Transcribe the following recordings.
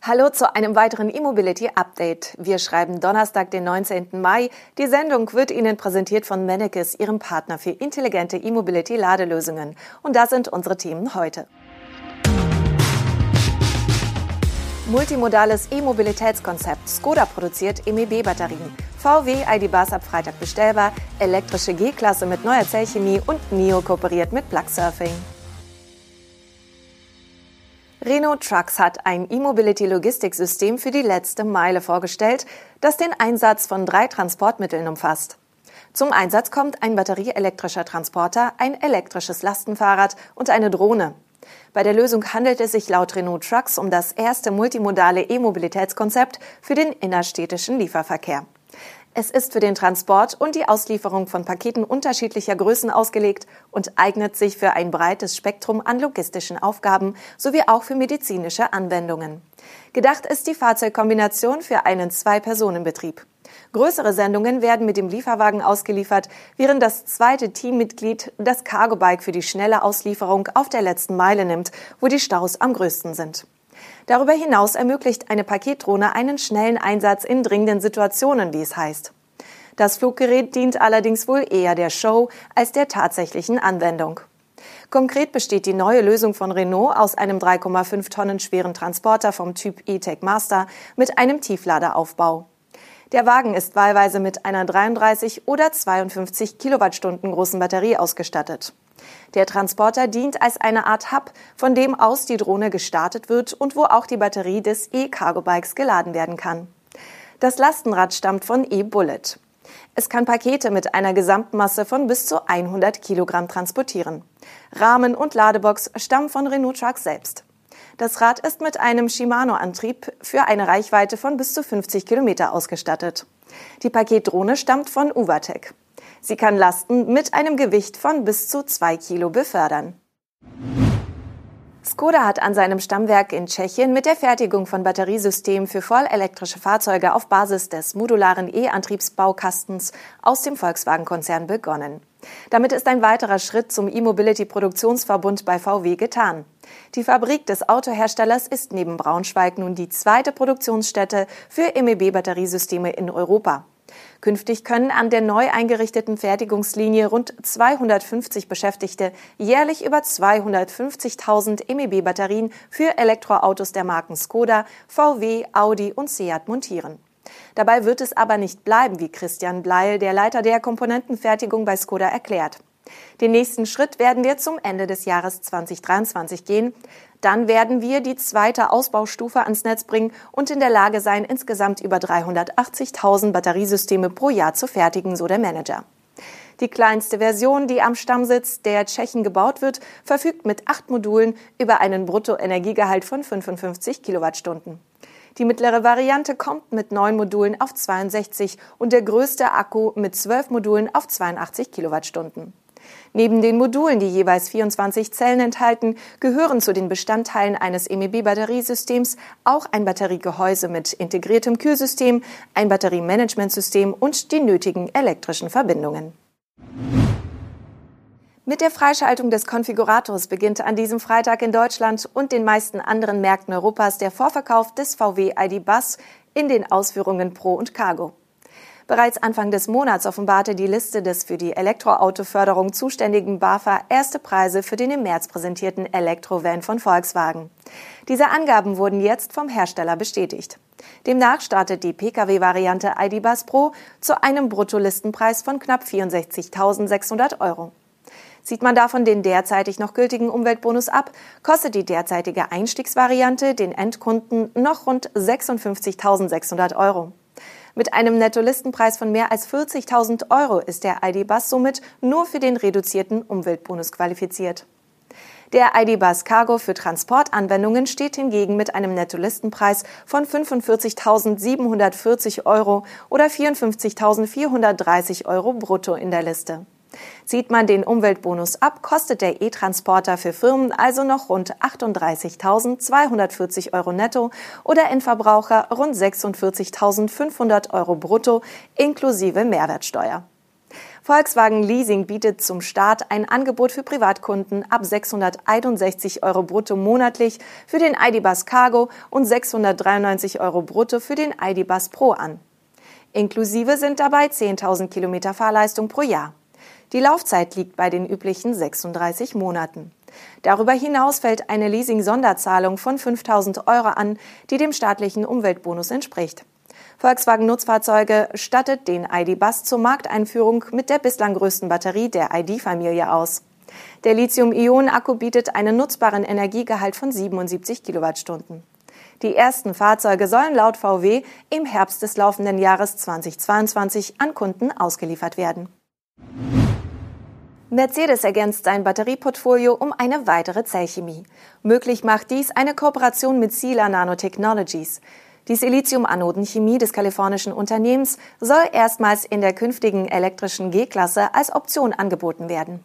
Hallo zu einem weiteren E-Mobility Update. Wir schreiben Donnerstag, den 19. Mai. Die Sendung wird Ihnen präsentiert von Mennekes, Ihrem Partner für intelligente E-Mobility Ladelösungen. Und da sind unsere Themen heute. Multimodales E-Mobilitätskonzept. Skoda produziert MEB-Batterien. VW ID-Bus ab Freitag bestellbar. Elektrische G-Klasse mit neuer Zellchemie und NIO kooperiert mit Plugsurfing. Renault Trucks hat ein E-Mobility-Logistiksystem für die letzte Meile vorgestellt, das den Einsatz von drei Transportmitteln umfasst. Zum Einsatz kommt ein batterieelektrischer Transporter, ein elektrisches Lastenfahrrad und eine Drohne. Bei der Lösung handelt es sich laut Renault Trucks um das erste multimodale E-Mobilitätskonzept für den innerstädtischen Lieferverkehr. Es ist für den Transport und die Auslieferung von Paketen unterschiedlicher Größen ausgelegt und eignet sich für ein breites Spektrum an logistischen Aufgaben sowie auch für medizinische Anwendungen. Gedacht ist die Fahrzeugkombination für einen Zwei-Personen-Betrieb. Größere Sendungen werden mit dem Lieferwagen ausgeliefert, während das zweite Teammitglied das Cargo-Bike für die schnelle Auslieferung auf der letzten Meile nimmt, wo die Staus am größten sind. Darüber hinaus ermöglicht eine Paketdrohne einen schnellen Einsatz in dringenden Situationen, wie es heißt. Das Fluggerät dient allerdings wohl eher der Show als der tatsächlichen Anwendung. Konkret besteht die neue Lösung von Renault aus einem 3,5 Tonnen schweren Transporter vom Typ E-Tech Master mit einem Tiefladeraufbau. Der Wagen ist wahlweise mit einer 33 oder 52 Kilowattstunden großen Batterie ausgestattet. Der Transporter dient als eine Art Hub, von dem aus die Drohne gestartet wird und wo auch die Batterie des E-Cargo-Bikes geladen werden kann. Das Lastenrad stammt von E-Bullet. Es kann Pakete mit einer Gesamtmasse von bis zu 100 Kilogramm transportieren. Rahmen und Ladebox stammen von Renault Trucks selbst. Das Rad ist mit einem Shimano-Antrieb für eine Reichweite von bis zu 50 Kilometer ausgestattet. Die Paketdrohne stammt von Uvatec. Sie kann Lasten mit einem Gewicht von bis zu zwei Kilo befördern. Skoda hat an seinem Stammwerk in Tschechien mit der Fertigung von Batteriesystemen für vollelektrische Fahrzeuge auf Basis des modularen E-Antriebsbaukastens aus dem Volkswagen-Konzern begonnen. Damit ist ein weiterer Schritt zum E-Mobility-Produktionsverbund bei VW getan. Die Fabrik des Autoherstellers ist neben Braunschweig nun die zweite Produktionsstätte für MEB-Batteriesysteme in Europa. Künftig können an der neu eingerichteten Fertigungslinie rund 250 Beschäftigte jährlich über 250.000 MEB-Batterien für Elektroautos der Marken Skoda, VW, Audi und Seat montieren. Dabei wird es aber nicht bleiben, wie Christian Bleil, der Leiter der Komponentenfertigung bei Skoda, erklärt. Den nächsten Schritt werden wir zum Ende des Jahres 2023 gehen. Dann werden wir die zweite Ausbaustufe ans Netz bringen und in der Lage sein, insgesamt über 380.000 Batteriesysteme pro Jahr zu fertigen, so der Manager. Die kleinste Version, die am Stammsitz der Tschechen gebaut wird, verfügt mit acht Modulen über einen Bruttoenergiegehalt von 55 Kilowattstunden. Die mittlere Variante kommt mit neun Modulen auf 62 und der größte Akku mit zwölf Modulen auf 82 Kilowattstunden. Neben den Modulen, die jeweils 24 Zellen enthalten, gehören zu den Bestandteilen eines MEB-Batteriesystems auch ein Batteriegehäuse mit integriertem Kühlsystem, ein Batteriemanagementsystem und die nötigen elektrischen Verbindungen. Mit der Freischaltung des Konfigurators beginnt an diesem Freitag in Deutschland und den meisten anderen Märkten Europas der Vorverkauf des VW ID Bus in den Ausführungen Pro und Cargo. Bereits Anfang des Monats offenbarte die Liste des für die Elektroautoförderung zuständigen BAFA erste Preise für den im März präsentierten Elektrovan von Volkswagen. Diese Angaben wurden jetzt vom Hersteller bestätigt. Demnach startet die Pkw-Variante ID Bus Pro zu einem Bruttolistenpreis von knapp 64.600 Euro. Sieht man davon den derzeitig noch gültigen Umweltbonus ab, kostet die derzeitige Einstiegsvariante den Endkunden noch rund 56.600 Euro. Mit einem Nettolistenpreis von mehr als 40.000 Euro ist der ID-Bus somit nur für den reduzierten Umweltbonus qualifiziert. Der ID-Bus Cargo für Transportanwendungen steht hingegen mit einem Nettolistenpreis von 45.740 Euro oder 54.430 Euro brutto in der Liste. Zieht man den Umweltbonus ab, kostet der E-Transporter für Firmen also noch rund 38.240 Euro netto oder Endverbraucher rund 46.500 Euro brutto inklusive Mehrwertsteuer. Volkswagen Leasing bietet zum Start ein Angebot für Privatkunden ab 661 Euro brutto monatlich für den ID.Buzz Cargo und 693 Euro brutto für den ID.Buzz Pro an. Inklusive sind dabei 10.000 Kilometer Fahrleistung pro Jahr. Die Laufzeit liegt bei den üblichen 36 Monaten. Darüber hinaus fällt eine Leasing-Sonderzahlung von 5.000 Euro an, die dem staatlichen Umweltbonus entspricht. Volkswagen Nutzfahrzeuge stattet den ID.Bus zur Markteinführung mit der bislang größten Batterie der ID-Familie aus. Der Lithium-Ionen-Akku bietet einen nutzbaren Energiegehalt von 77 Kilowattstunden. Die ersten Fahrzeuge sollen laut VW im Herbst des laufenden Jahres 2022 an Kunden ausgeliefert werden. Mercedes ergänzt sein Batterieportfolio um eine weitere Zellchemie. Möglich macht dies eine Kooperation mit Sila Nanotechnologies. Die Silizium-Anodenchemie des kalifornischen Unternehmens soll erstmals in der künftigen elektrischen G-Klasse als Option angeboten werden.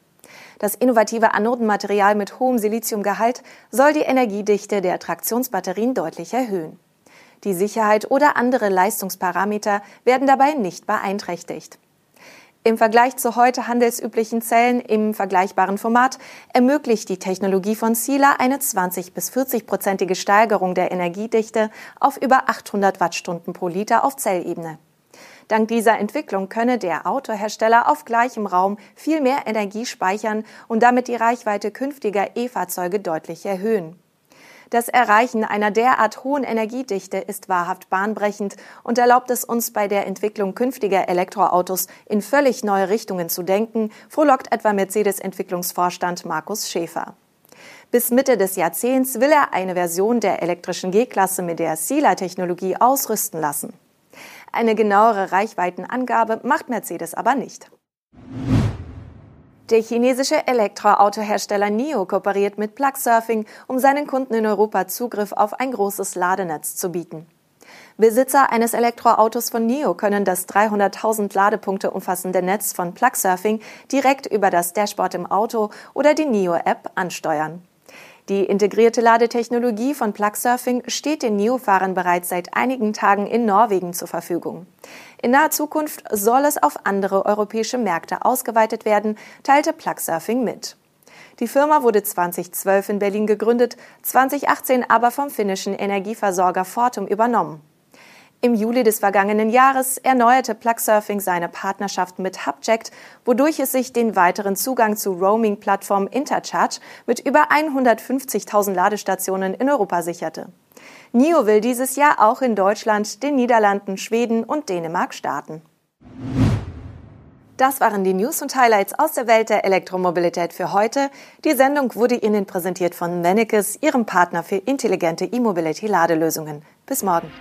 Das innovative Anodenmaterial mit hohem Siliziumgehalt soll die Energiedichte der Traktionsbatterien deutlich erhöhen. Die Sicherheit oder andere Leistungsparameter werden dabei nicht beeinträchtigt. Im Vergleich zu heute handelsüblichen Zellen im vergleichbaren Format ermöglicht die Technologie von Sila eine 20 bis 40-prozentige Steigerung der Energiedichte auf über 800 Wattstunden pro Liter auf Zellebene. Dank dieser Entwicklung könne der Autohersteller auf gleichem Raum viel mehr Energie speichern und damit die Reichweite künftiger E-Fahrzeuge deutlich erhöhen. Das Erreichen einer derart hohen Energiedichte ist wahrhaft bahnbrechend und erlaubt es uns bei der Entwicklung künftiger Elektroautos in völlig neue Richtungen zu denken, frohlockt etwa Mercedes-Entwicklungsvorstand Markus Schäfer. Bis Mitte des Jahrzehnts will er eine Version der elektrischen G-Klasse mit der Sila-Technologie ausrüsten lassen. Eine genauere Reichweitenangabe macht Mercedes aber nicht. Der chinesische Elektroautohersteller NIO kooperiert mit Plugsurfing, um seinen Kunden in Europa Zugriff auf ein großes Ladenetz zu bieten. Besitzer eines Elektroautos von NIO können das 300.000 Ladepunkte umfassende Netz von Plugsurfing direkt über das Dashboard im Auto oder die NIO-App ansteuern. Die integrierte Ladetechnologie von Plugsurfing steht den NIO-Fahrern bereits seit einigen Tagen in Norwegen zur Verfügung. In naher Zukunft soll es auf andere europäische Märkte ausgeweitet werden, teilte Plugsurfing mit. Die Firma wurde 2012 in Berlin gegründet, 2018 aber vom finnischen Energieversorger Fortum übernommen. Im Juli des vergangenen Jahres erneuerte Plugsurfing seine Partnerschaft mit Hubject, wodurch es sich den weiteren Zugang zu Roaming-Plattform Intercharge mit über 150.000 Ladestationen in Europa sicherte. NIO will dieses Jahr auch in Deutschland, den Niederlanden, Schweden und Dänemark starten. Das waren die News und Highlights aus der Welt der Elektromobilität für heute. Die Sendung wurde Ihnen präsentiert von Mennekes, Ihrem Partner für intelligente E-Mobility-Ladelösungen. Bis morgen.